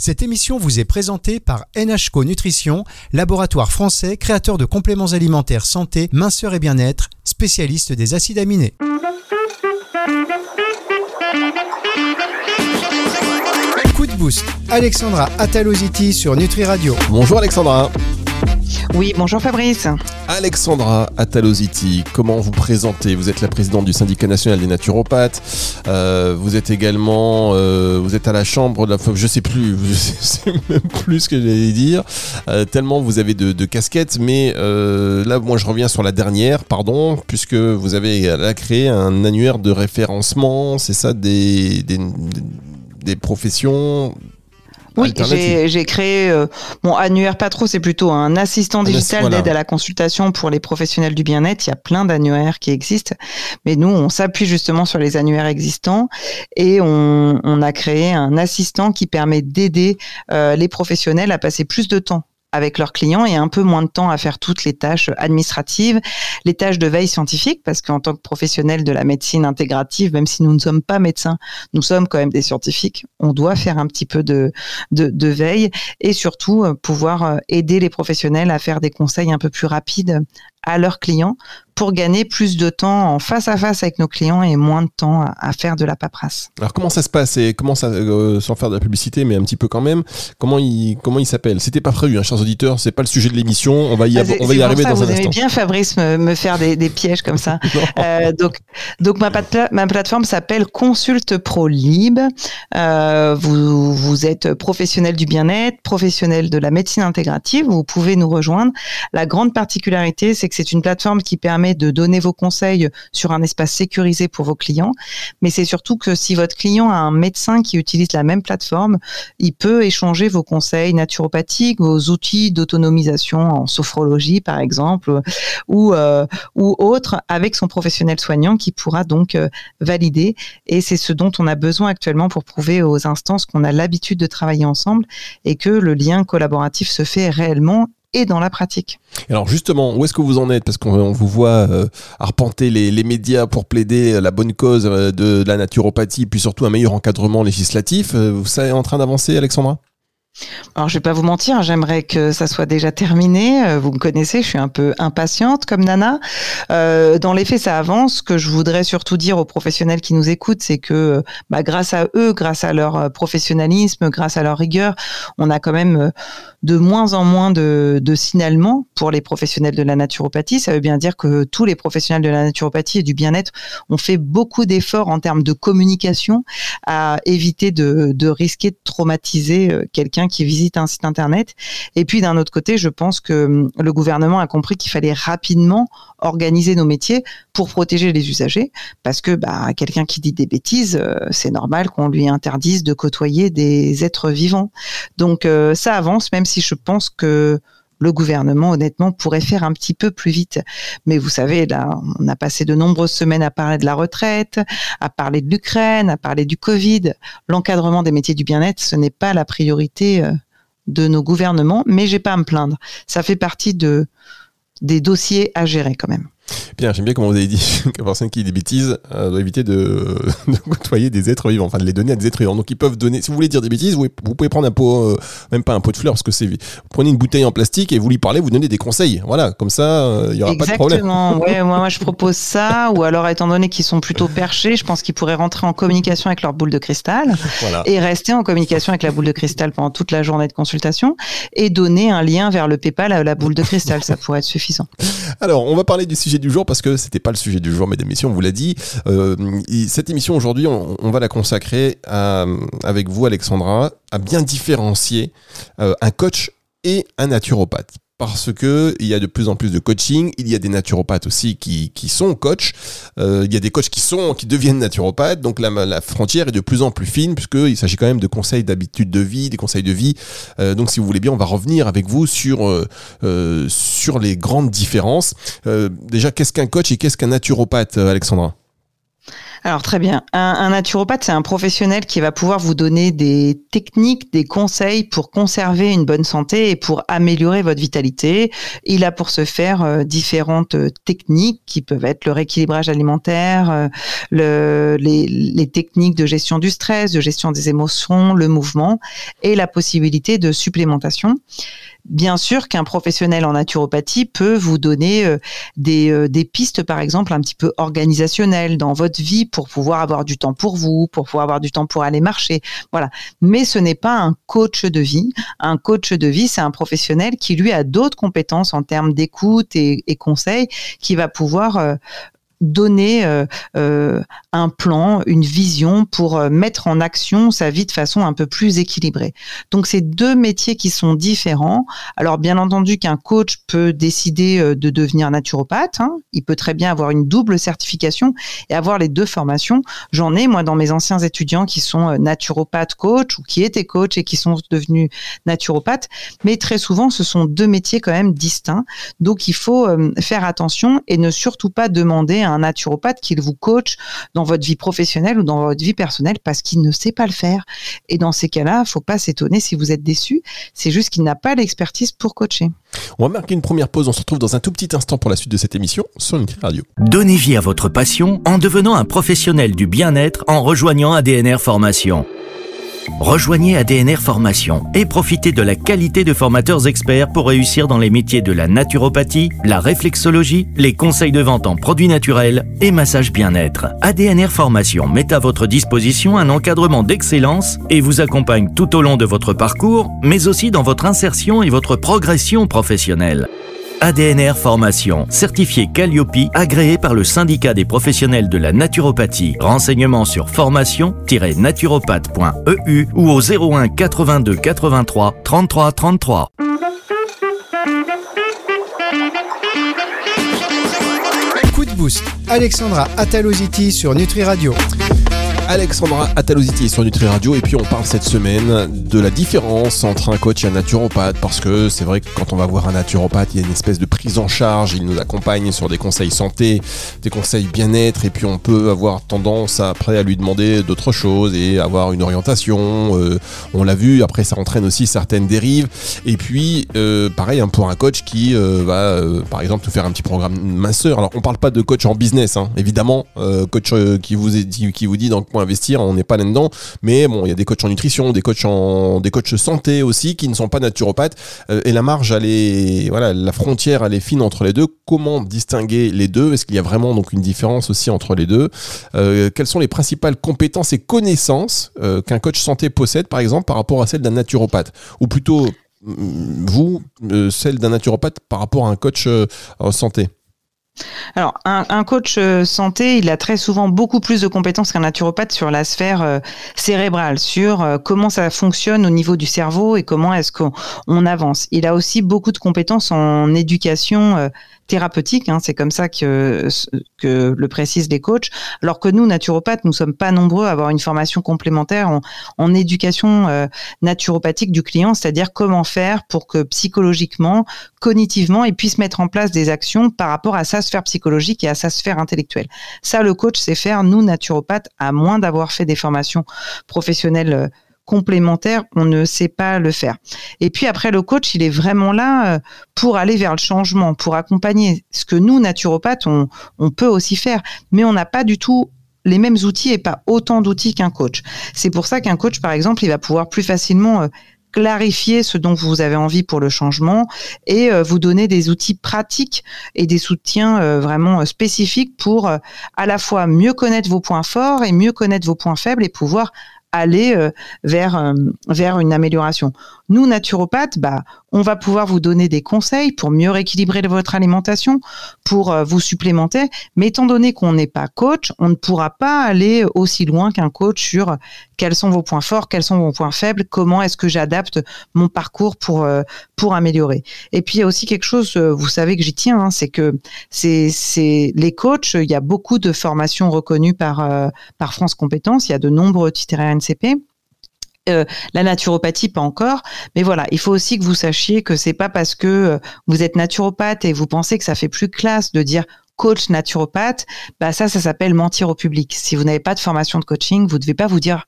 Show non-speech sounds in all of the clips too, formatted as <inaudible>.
Cette émission vous est présentée par NHCO Nutrition, laboratoire français créateur de compléments alimentaires santé, minceur et bien-être, spécialiste des acides aminés. Coup de boost, Alexandra Ataloziti sur Nutri Radio. Bonjour Alexandra. Oui, bonjour Fabrice. Alexandra Ataloziti, comment vous présentez? Vous êtes la présidente du syndicat national des naturopathes. Euh, vous êtes également, euh, vous êtes à la chambre de la je sais plus, <laughs> sais plus ce que j'allais dire. Euh, tellement vous avez de, casquettes, mais là, moi, je reviens sur la dernière, pardon, puisque vous avez là, créé un annuaire de référencement, c'est ça, des professions oui, j'ai créé euh, mon annuaire pas trop, c'est plutôt un assistant digital d'aide à la consultation pour les professionnels du bien-être. Il y a plein d'annuaires qui existent, mais nous, on s'appuie justement sur les annuaires existants et on, on a créé un assistant qui permet d'aider euh, les professionnels à passer plus de temps avec leurs clients et un peu moins de temps à faire toutes les tâches administratives, les tâches de veille scientifique, parce qu'en tant que professionnel de la médecine intégrative, même si nous ne sommes pas médecins, nous sommes quand même des scientifiques, on doit faire un petit peu de, de, de veille et surtout euh, pouvoir euh, aider les professionnels à faire des conseils un peu plus rapides à leurs clients pour gagner plus de temps en face à face avec nos clients et moins de temps à, faire de la paperasse. Alors comment ça se passe et comment ça, euh, sans faire de la publicité, mais un petit peu quand même, comment il comment il s'appelle? C'était pas prévu, hein, chers auditeurs, c'est pas le sujet de l'émission. On va y, ah, on va y arriver ça, dans vous un instant. bien Fabrice me, faire des, des, pièges comme ça. <laughs> euh, donc donc ma, ma plateforme s'appelle Consulte Pro Lib. Euh, vous vous êtes professionnel du bien-être, professionnel de la médecine intégrative, vous pouvez nous rejoindre. La grande particularité, c'est que c'est une plateforme qui permet de donner vos conseils sur un espace sécurisé pour vos clients. Mais c'est surtout que si votre client a un médecin qui utilise la même plateforme, il peut échanger vos conseils naturopathiques, vos outils d'autonomisation en sophrologie, par exemple, ou, euh, ou autre avec son professionnel soignant qui pourra donc euh, valider. Et c'est ce dont on a besoin actuellement pour prouver aux instances qu'on a l'habitude de travailler ensemble et que le lien collaboratif se fait réellement et dans la pratique. Alors justement, où est-ce que vous en êtes? Parce qu'on vous voit euh, arpenter les, médias pour plaider la bonne cause euh, de, la naturopathie, puis surtout un meilleur encadrement législatif. Euh, vous êtes en train d'avancer, Alexandra? Alors, je vais pas vous mentir, j'aimerais que ça soit déjà terminé. Euh, vous me connaissez, je suis un peu impatiente comme Nana. Euh, dans les faits, ça avance. Ce que je voudrais surtout dire aux professionnels qui nous écoutent, c'est que bah, grâce à eux, grâce à leur euh, professionnalisme, grâce à leur rigueur, on a quand même de moins en moins de, de signalements pour les professionnels de la naturopathie. Ça veut bien dire que tous les professionnels de la naturopathie et du bien-être ont fait beaucoup d'efforts en termes de communication à éviter de risquer de traumatiser quelqu'un qui visite un site internet. Et puis d'un autre côté, je pense que hum, le gouvernement a compris qu'il fallait rapidement organiser nos métiers pour protéger les usagers, parce que bah, quelqu'un qui dit des bêtises, euh, c'est normal qu'on lui interdise de côtoyer des êtres vivants. Donc euh, ça avance, même si je pense que le gouvernement, honnêtement, pourrait faire un petit peu plus vite. Mais vous savez, là, on a passé de nombreuses semaines à parler de la retraite, à parler de l'Ukraine, à parler du Covid. L'encadrement des métiers du bien-être, ce n'est pas la priorité euh, de nos gouvernements, mais j'ai pas à me plaindre. Ça fait partie de, des dossiers à gérer quand même. Bien, j'aime bien comment vous avez dit <laughs> qu'une personne qui dit des bêtises euh, doit éviter de, <laughs> de, côtoyer des êtres vivants, enfin de les donner à des êtres vivants. Donc ils peuvent donner, si vous voulez dire des bêtises, vous, vous pouvez prendre un pot, euh, même pas un pot de fleurs, parce que c'est, vous prenez une bouteille en plastique et vous lui parlez, vous donnez des conseils. Voilà, comme ça, euh, il n'y aura pas de problème. Exactement, <laughs> ouais, moi, moi je propose ça, ou alors étant donné qu'ils sont plutôt perchés, je pense qu'ils pourraient rentrer en communication avec leur boule de cristal voilà. et rester en communication avec la boule de cristal pendant toute la journée de consultation et donner un lien vers le PayPal à la boule de cristal, ça pourrait être suffisant. Alors, on va parler du sujet du jour parce que c'était pas le sujet du jour, et messieurs, on vous l'a dit. Euh, cette émission aujourd'hui, on, va la consacrer avec vous, Alexandra, à bien différencier euh, un coach et un naturopathe parce que il y a de plus en plus de coaching, il y a des naturopathes aussi qui, qui sont coachs, euh, il y a des coachs qui sont qui deviennent naturopathes, donc la, la frontière est de plus en plus fine puisqu'il s'agit quand même de conseils d'habitude de vie, des conseils de vie. Euh, donc si vous voulez bien, on va revenir avec vous sur euh, sur les grandes différences. déjà, qu'est-ce qu'un coach et qu'est-ce qu'un naturopathe, Alexandra alors très bien. Un, naturopathe, c'est un professionnel qui va pouvoir vous donner des techniques, des conseils pour conserver une bonne santé et pour améliorer votre vitalité. Il a pour ce faire euh, différentes euh, techniques qui peuvent être le rééquilibrage alimentaire, euh, le, les, les, techniques de gestion du stress, de gestion des émotions, le mouvement et la possibilité de supplémentation. Bien sûr qu'un professionnel en naturopathie peut vous donner euh, des, euh, des, pistes, par exemple, un petit peu organisationnelles dans votre vie pour pouvoir avoir du temps pour vous, pour pouvoir avoir du temps pour aller marcher. Voilà. Mais ce n'est pas un coach de vie. Un coach de vie, c'est un professionnel qui, lui, a d'autres compétences en termes d'écoute et, et conseils, qui va pouvoir euh, donner euh, euh, un plan, une vision pour euh, mettre en action sa vie de façon un peu plus équilibrée. Donc c'est deux métiers qui sont différents. Alors bien entendu qu'un coach peut décider de devenir naturopathe. Hein. Il peut très bien avoir une double certification et avoir les deux formations. J'en ai moi dans mes anciens étudiants qui sont naturopathes coach ou qui étaient coach et qui sont devenus naturopathes. Mais très souvent ce sont deux métiers quand même distincts. Donc il faut faire attention et ne surtout pas demander un naturopathe qu'il vous coach dans votre vie professionnelle ou dans votre vie personnelle parce qu'il ne sait pas le faire. Et dans ces cas-là, faut pas s'étonner si vous êtes déçu. C'est juste qu'il n'a pas l'expertise pour coacher. On va marquer une première pause. On se retrouve dans un tout petit instant pour la suite de cette émission sur Nutri Radio. Donnez vie à votre passion en devenant un professionnel du bien-être en rejoignant ADNR Formation. Rejoignez ADNR Formation et profitez de la qualité de formateurs experts pour réussir dans les métiers de la naturopathie, la réflexologie, les conseils de vente en produits naturels et massage bien-être. ADNR Formation met à votre disposition un encadrement d'excellence et vous accompagne tout au long de votre parcours, mais aussi dans votre insertion et votre progression professionnelle. ADNR Formation, certifié Calliope, agréé par le syndicat des professionnels de la naturopathie. Renseignements sur formation-naturopathe.eu ou au 01 82 83 33 33. Coup de boost, Alexandra Ataloziti sur Nutri Radio. Alexandra Ataloziti sur Nutri Radio et puis on parle cette semaine de la différence entre un coach et un naturopathe parce que c'est vrai que quand on va voir un naturopathe il y a une espèce de prise en charge, il nous accompagne sur des conseils santé, des conseils bien-être et puis on peut avoir tendance après à lui demander d'autres choses et avoir une orientation, euh, on l'a vu, après ça entraîne aussi certaines dérives et puis euh, pareil hein, pour un coach qui euh, va par exemple nous faire un petit programme minceur, alors on parle pas de coach en business hein, évidemment, coach qui vous, qui vous dit dans investir, on n'est pas là-dedans. Mais bon, il y a des coachs en nutrition, des coachs en, des coachs santé aussi qui ne sont pas naturopathes. Euh, et la marge, elle voilà, la frontière, elle est fine entre les deux. Comment distinguer les deux? Est-ce qu'il y a vraiment donc une différence aussi entre les deux? Euh, Quelles sont les principales compétences et connaissances euh, qu'un coach santé possède, par exemple, par rapport à celle d'un naturopathe? Ou plutôt, mm, vous, celle d'un naturopathe par rapport à un coach en santé? Alors, un, coach euh, santé, il a très souvent beaucoup plus de compétences qu'un naturopathe sur la sphère euh, cérébrale, sur euh, comment ça fonctionne au niveau du cerveau et comment est-ce qu'on avance. Il a aussi beaucoup de compétences en éducation thérapeutique, hein, c'est comme ça que, que le précisent les coachs, alors que nous, naturopathes, nous sommes pas nombreux à avoir une formation complémentaire en, en éducation euh, naturopathique du client, c'est-à-dire comment faire pour que psychologiquement, cognitivement, il puisse mettre en place des actions par rapport à sa sphère psychologique et à sa sphère intellectuelle. Ça, le coach sait faire, nous, naturopathes, à moins d'avoir fait des formations professionnelles euh, complémentaire, on ne sait pas le faire. Et puis après, le coach, il est vraiment là euh, pour aller vers le changement, pour accompagner. Ce que nous, naturopathes, on, on peut aussi faire, mais on n'a pas du tout les mêmes outils et pas autant d'outils qu'un coach. C'est pour ça qu'un coach, par exemple, il va pouvoir plus facilement euh, clarifier ce dont vous avez envie pour le changement et euh, vous donner des outils pratiques et des soutiens vraiment spécifiques pour à la fois mieux connaître vos points forts et mieux connaître vos points faibles et pouvoir aller euh, vers, euh, vers une amélioration. Nous, naturopathes, bah, on va pouvoir vous donner des conseils pour mieux rééquilibrer votre alimentation, pour euh, vous supplémenter. Mais étant donné qu'on n'est pas coach, on ne pourra pas aller aussi loin qu'un coach sur quels sont vos points forts, quels sont vos points faibles, comment est-ce que j'adapte mon parcours pour, pour améliorer. Et puis, il y a aussi quelque chose, vous savez que j'y tiens, hein, c'est que c'est, c'est les coachs, il y a beaucoup de formations reconnues par, par France Compétences, il y a de nombreux titres NCP. Euh, la naturopathie pas encore, mais voilà, il faut aussi que vous sachiez que c'est pas parce que euh, vous êtes naturopathe et vous pensez que ça fait plus classe de dire coach naturopathe, bah ça, ça s'appelle mentir au public. Si vous n'avez pas de formation de coaching, vous ne devez pas vous dire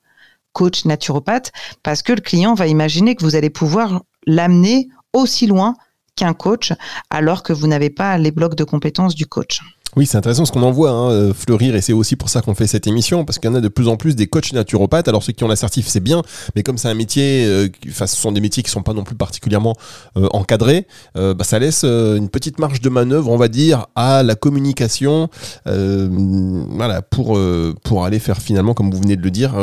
coach naturopathe parce que le client va imaginer que vous allez pouvoir l'amener aussi loin qu'un coach alors que vous n'avez pas les blocs de compétences du coach. Oui, c'est intéressant ce qu'on en voit hein, euh, fleurir et c'est aussi pour ça qu'on fait cette émission parce qu'il y en a de plus en plus des coachs naturopathes. Alors ceux qui ont l'assertif, c'est bien, mais comme c'est un métier, euh, enfin ce sont des métiers qui sont pas non plus particulièrement euh, encadrés, bah, ça laisse une petite marge de manœuvre, on va dire, à la communication, voilà, pour pour aller faire finalement, comme vous venez de le dire,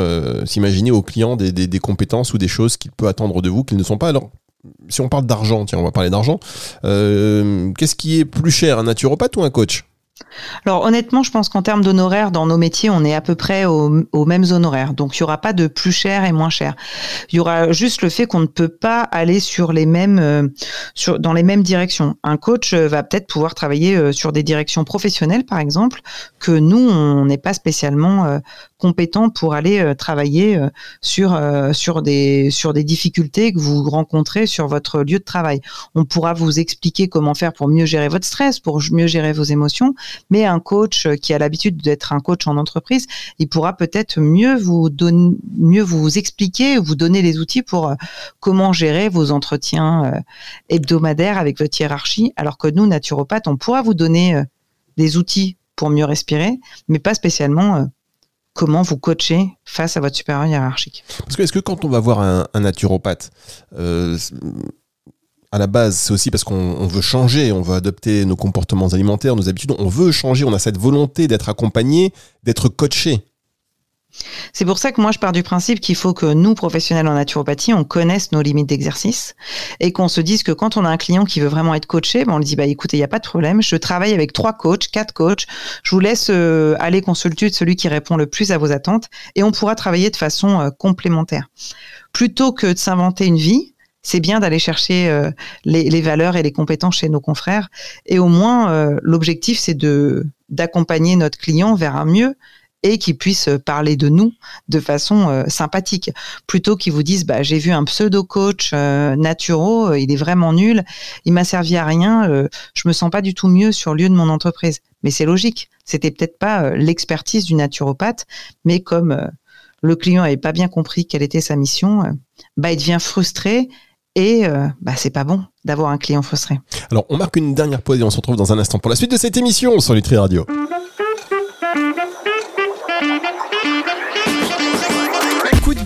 s'imaginer au client des, des, des compétences ou des choses qu'il peut attendre de vous qu'ils ne sont pas. Alors si on parle d'argent, tiens, on va parler d'argent. Qu'est-ce qui est plus cher, un naturopathe ou un coach? Alors honnêtement, je pense qu'en termes d'honoraires, dans nos métiers, on est à peu près aux, mêmes honoraires. Donc il n'y aura pas de plus cher et moins cher. Il y aura juste le fait qu'on ne peut pas aller sur les mêmes, euh, dans les mêmes directions. Un coach euh, va peut-être pouvoir travailler euh, sur des directions professionnelles, par exemple, que nous, on n'est pas spécialement compétent pour aller travailler sur, sur, des, sur des difficultés que vous rencontrez sur votre lieu de travail. On pourra vous expliquer comment faire pour mieux gérer votre stress, pour mieux gérer vos émotions, mais un coach qui a l'habitude d'être un coach en entreprise, il pourra peut-être mieux vous donner, mieux vous expliquer, vous donner les outils pour euh, comment gérer vos entretiens euh, hebdomadaires avec votre hiérarchie, alors que nous, naturopathes, on pourra vous donner euh, des outils pour mieux respirer, mais pas spécialement comment vous coacher face à votre supérieur hiérarchique. Parce que est-ce que quand on va voir un, naturopathe, à la base, c'est aussi parce qu'on veut changer, on veut adopter nos comportements alimentaires, nos habitudes, on veut changer, on a cette volonté d'être accompagné, d'être coaché. C'est pour ça que moi je pars du principe qu'il faut que nous, professionnels en naturopathie, on connaisse nos limites d'exercice et qu'on se dise que quand on a un client qui veut vraiment être coaché, ben on lui dit bah écoutez, il n'y a pas de problème, je travaille avec trois coachs, quatre coachs, je vous laisse euh, aller consulter celui qui répond le plus à vos attentes et on pourra travailler de façon euh, complémentaire. Plutôt que de s'inventer une vie, c'est bien d'aller chercher euh, les, valeurs et les compétences chez nos confrères. Et au moins, l'objectif, c'est de d'accompagner notre client vers un mieux et qu'il puisse parler de nous de façon euh, sympathique, plutôt qu'ils vous disent bah j'ai vu un pseudo coach naturo, il est vraiment nul, il m'a servi à rien, je me sens pas du tout mieux sur le lieu de mon entreprise. Mais c'est logique, c'était peut-être pas l'expertise du naturopathe, mais comme le client n'avait pas bien compris quelle était sa mission, bah il devient frustré et euh, bah, c'est pas bon d'avoir un client frustré. Alors, on marque une dernière pause et on se retrouve dans un instant pour la suite de cette émission sur Nutri Radio.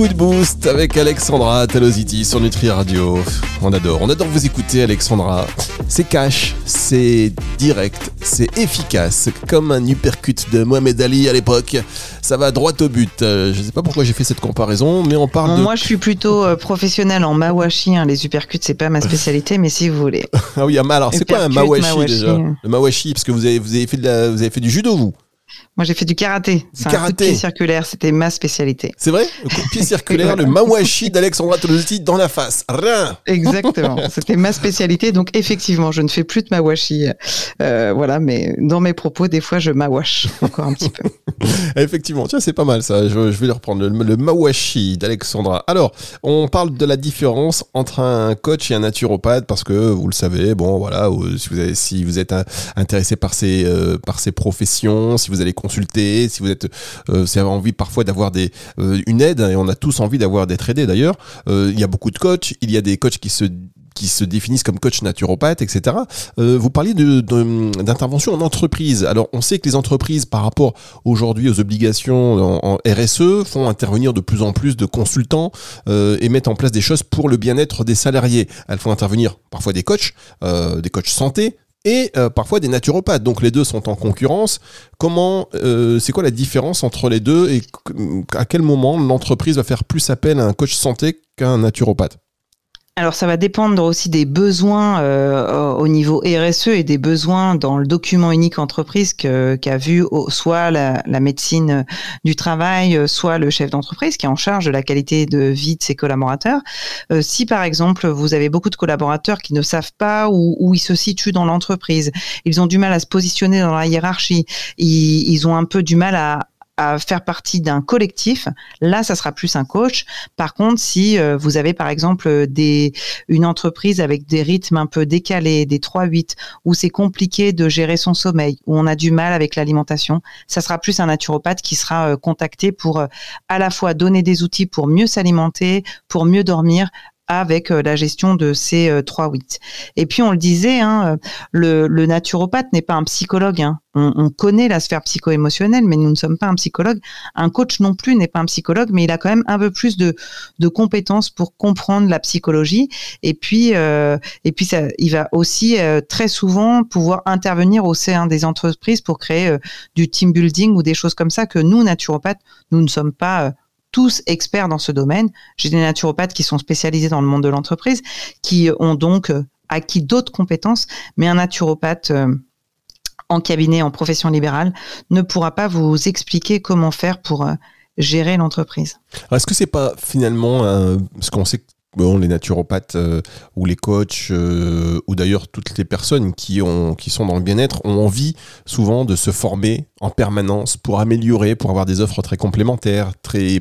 Coup de boost avec Alexandra Talositi sur Nutri Radio. On adore, on adore vous écouter Alexandra. C'est cash, c'est direct, c'est efficace, comme un uppercut de Mohamed Ali à l'époque. Ça va droit au but. Euh, je sais pas pourquoi j'ai fait cette comparaison, mais on parle de... Moi, je suis plutôt euh, professionnel en mawashi. Hein. Les uppercuts, c'est pas ma spécialité, mais si vous voulez. <laughs> ah oui, alors c'est quoi un mawashi, déjà? Le mawashi, parce que vous avez, vous avez, fait de la, vous avez fait du judo, vous? Moi, j'ai fait du karaté. C'est un coup de pied circulaire. C'était ma spécialité. C'est vrai? Le coup de pied circulaire, le mawashi d'Alexandra Tolosi dans la face. Rien. Exactement. <laughs> C'était ma spécialité. Donc, effectivement, je ne fais plus de mawashi. Euh, voilà, mais dans mes propos, des fois, je mawash encore un petit peu. <laughs> effectivement. Tiens, c'est pas mal ça. Je, vais le reprendre. Le, mawashi d'Alexandra. Alors, on parle de la différence entre un coach et un naturopathe parce que vous le savez, bon, voilà, si vous, avez, si vous êtes intéressé par ces, euh, par ces professions, si vous allez si vous êtes, euh, avez envie parfois d'avoir euh, une aide, et on a tous envie d'avoir d'être aidé d'ailleurs. Euh, il y a beaucoup de coachs, il y a des coachs qui se définissent comme coach naturopathe, etc. vous parliez d'intervention en entreprise. Alors, on sait que les entreprises, par rapport aujourd'hui aux obligations en, RSE, font intervenir de plus en plus de consultants et mettent en place des choses pour le bien-être des salariés. Elles font intervenir parfois des coachs, des coachs santé, et euh, parfois des naturopathes. Donc les deux sont en concurrence. Comment, euh, c'est quoi la différence entre les deux et à quel moment l'entreprise va faire plus appel à un coach santé qu'à un naturopathe? Alors ça va dépendre aussi des besoins euh, au niveau RSE et des besoins dans le document unique entreprise qu'a vu soit la, médecine du travail, euh, soit le chef d'entreprise qui est en charge de la qualité de vie de ses collaborateurs. Euh, si par exemple vous avez beaucoup de collaborateurs qui ne savent pas où, où ils se situent dans l'entreprise, ils ont du mal à se positionner dans la hiérarchie, ils, ils ont un peu du mal à, à faire partie d'un collectif, là, ça sera plus un coach. Par contre, si euh, vous avez par exemple une entreprise avec des rythmes un peu décalés, des 3-8, où c'est compliqué de gérer son sommeil, où on a du mal avec l'alimentation, ça sera plus un naturopathe qui sera euh, contacté pour euh, à la fois donner des outils pour mieux s'alimenter, pour mieux dormir, avec euh, la gestion de ces 3-8. Euh, Et puis on le disait, hein, le, naturopathe n'est pas un psychologue. Hein. On, connaît la sphère psycho-émotionnelle, mais nous ne sommes pas un psychologue. Un coach non plus n'est pas un psychologue, mais il a quand même un peu plus de, compétences pour comprendre la psychologie. Et puis, euh, et puis ça, il va aussi très souvent pouvoir intervenir au sein des entreprises pour créer du team building ou des choses comme ça que nous, naturopathes, nous ne sommes pas tous experts dans ce domaine. J'ai des naturopathes qui sont spécialisés dans le monde de l'entreprise, qui ont donc euh, acquis d'autres compétences, mais un naturopathe euh, en cabinet, en profession libérale, ne pourra pas vous expliquer comment faire pour euh, gérer l'entreprise. Est-ce que c'est pas finalement, ce qu'on sait bon, les naturopathes euh, ou les coachs euh, ou d'ailleurs toutes les personnes qui, ont, qui sont dans le bien-être ont envie souvent de se former en permanence pour améliorer, pour avoir des offres très complémentaires,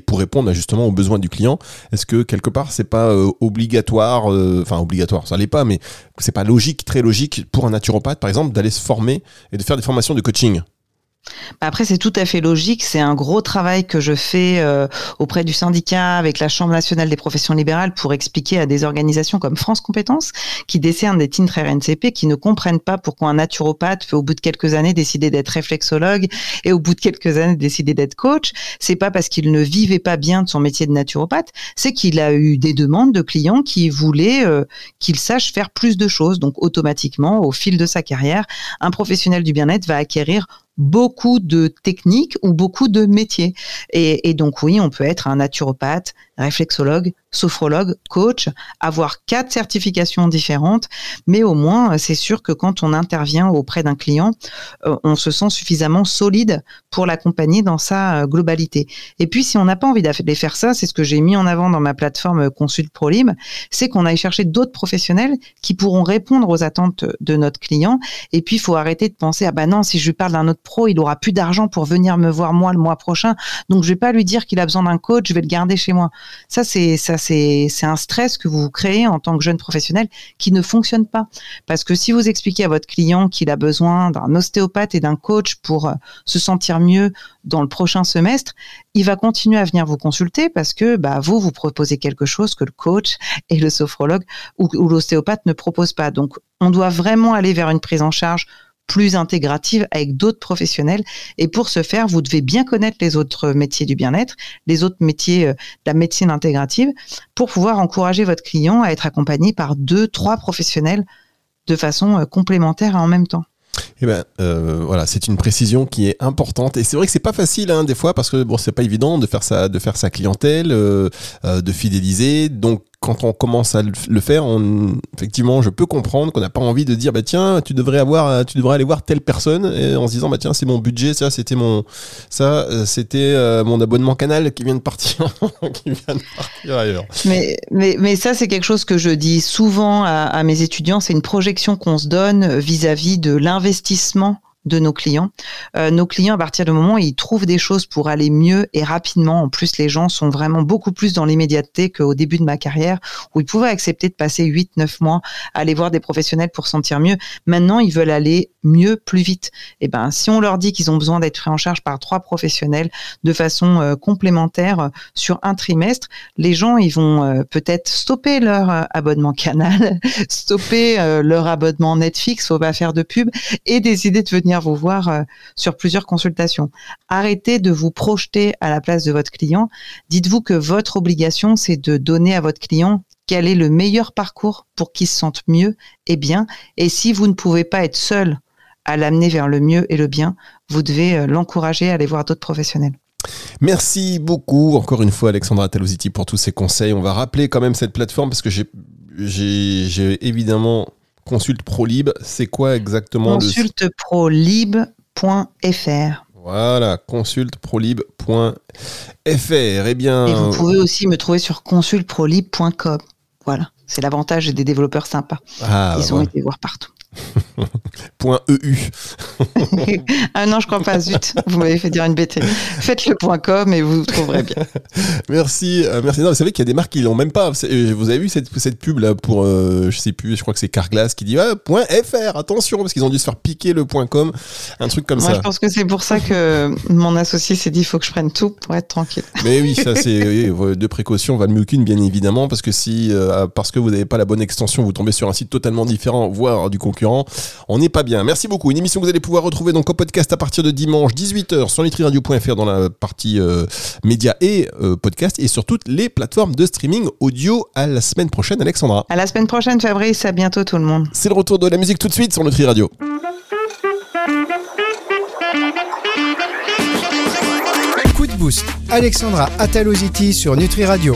pour répondre justement aux besoins du client. Est-ce que quelque part c'est pas euh, obligatoire, enfin obligatoire, ça l'est pas, mais c'est pas logique, très logique pour un naturopathe par exemple d'aller se former et de faire des formations de coaching? Après, c'est tout à fait logique. C'est un gros travail que je fais euh, auprès du syndicat avec la Chambre nationale des professions libérales pour expliquer à des organisations comme France Compétences qui décernent des titres RNCP qui ne comprennent pas pourquoi un naturopathe peut au bout de quelques années décider d'être réflexologue et au bout de quelques années décider d'être coach. C'est pas parce qu'il ne vivait pas bien de son métier de naturopathe, c'est qu'il a eu des demandes de clients qui voulaient euh, qu'il sache faire plus de choses. Donc automatiquement, au fil de sa carrière, un professionnel du bien-être va acquérir beaucoup de techniques ou beaucoup de métiers. Et, donc oui, on peut être un naturopathe, réflexologue, sophrologue, coach, avoir quatre certifications différentes, mais au moins c'est sûr que quand on intervient auprès d'un client, euh, on se sent suffisamment solide pour l'accompagner dans sa euh, globalité. Et puis si on n'a pas envie de faire ça, c'est ce que j'ai mis en avant dans ma plateforme Consult ProLib, c'est qu'on aille chercher d'autres professionnels qui pourront répondre aux attentes de notre client. Et puis il faut arrêter de penser ah bah non si je lui parle d'un autre pro, il aura plus d'argent pour venir me voir moi le mois prochain, donc je vais pas lui dire qu'il a besoin d'un coach, je vais le garder chez moi. Ça c'est ça c'est un stress que vous créez en tant que jeune professionnel qui ne fonctionne pas. Parce que si vous expliquez à votre client qu'il a besoin d'un ostéopathe et d'un coach pour euh, se sentir mieux dans le prochain semestre, il va continuer à venir vous consulter parce que bah, vous, vous proposez quelque chose que le coach et le sophrologue ou, l'ostéopathe ne proposent pas. Donc, on doit vraiment aller vers une prise en charge plus intégrative avec d'autres professionnels. Et pour ce faire, vous devez bien connaître les autres métiers du bien-être, les autres métiers euh, de la médecine intégrative, pour pouvoir encourager votre client à être accompagné par deux, trois professionnels de façon euh, complémentaire et en même temps. Eh ben, euh, voilà, c'est une précision qui est importante et c'est vrai que c'est pas facile hein, des fois parce que bon, c'est pas évident de faire sa, de faire sa clientèle, de fidéliser. Donc quand on commence à le faire, on, effectivement, je peux comprendre qu'on n'a pas envie de dire, bah tiens, tu devrais avoir, tu devrais aller voir telle personne, et en se disant, bah tiens, c'est mon budget, ça, c'était mon, ça, euh, c'était euh, mon abonnement canal qui vient de partir, <laughs> qui vient de partir ailleurs. Mais, mais, mais ça, c'est quelque chose que je dis souvent à, mes étudiants, c'est une projection qu'on se donne vis-à-vis -vis de l'investissement de nos clients. Euh, nos clients, à partir du moment où ils trouvent des choses pour aller mieux et rapidement, en plus, les gens sont vraiment beaucoup plus dans l'immédiateté qu'au début de ma carrière, où ils pouvaient accepter de passer 8-9 mois à aller voir des professionnels pour sentir mieux. Maintenant, ils veulent aller mieux, plus vite. Et eh ben, si on leur dit qu'ils ont besoin d'être pris en charge par trois professionnels de façon euh, complémentaire euh, sur un trimestre, les gens, ils vont peut-être stopper leur abonnement <laughs> canal, stopper leur abonnement Netflix, faut pas faire de pub, et décider de venir vous voir euh, sur plusieurs consultations. Arrêtez de vous projeter à la place de votre client. Dites-vous que votre obligation, c'est de donner à votre client quel est le meilleur parcours pour qu'il se sente mieux et bien. Et si vous ne pouvez pas être seul à l'amener vers le mieux et le bien, vous devez euh, l'encourager à aller voir d'autres professionnels. Merci beaucoup encore une fois Alexandra Talositi pour tous ces conseils. On va rappeler quand même cette plateforme parce que j'ai évidemment Consulte ProLib, c'est quoi exactement Consulteprolib.fr. Voilà, consulteprolib.fr. Eh bien. Et vous pouvez aussi me trouver sur consulteprolib.com. Voilà, c'est l'avantage des développeurs sympas. Ah, Ils ont été voir partout. <laughs> Point .eu. <laughs> ah non, je crois pas, zut, vous m'avez fait dire une bêtise. Faites le point .com et vous trouverez bien. <laughs> merci, euh, merci. Non, vous savez qu'il y a des marques qui l'ont même pas. Euh, vous avez vu cette, cette pub là pour, euh, je sais plus, je crois que c'est Carglass qui dit ah, point .fr, attention, parce qu'ils ont dû se faire piquer le point .com, un truc comme Moi, ça. je pense que c'est pour ça que mon associé s'est dit il faut que je prenne tout pour être tranquille. Mais oui, ça c'est oui, de précaution valent mieux qu'une, bien évidemment, parce que si, parce que vous n'avez pas la bonne extension, vous tombez sur un site totalement différent, voire du concurrent, on n'est pas bien. Merci beaucoup. Une émission que vous allez pouvoir retrouver donc en podcast à partir de dimanche 18h sur nutriradio.fr dans la partie euh, médias et euh, podcast et sur toutes les plateformes de streaming audio. À la semaine prochaine, Alexandra. À la semaine prochaine, Fabrice. À bientôt, tout le monde. C'est le retour de la musique tout de suite sur Nutri Radio. Coup de boost. Alexandra Ataloziti sur Nutri Radio.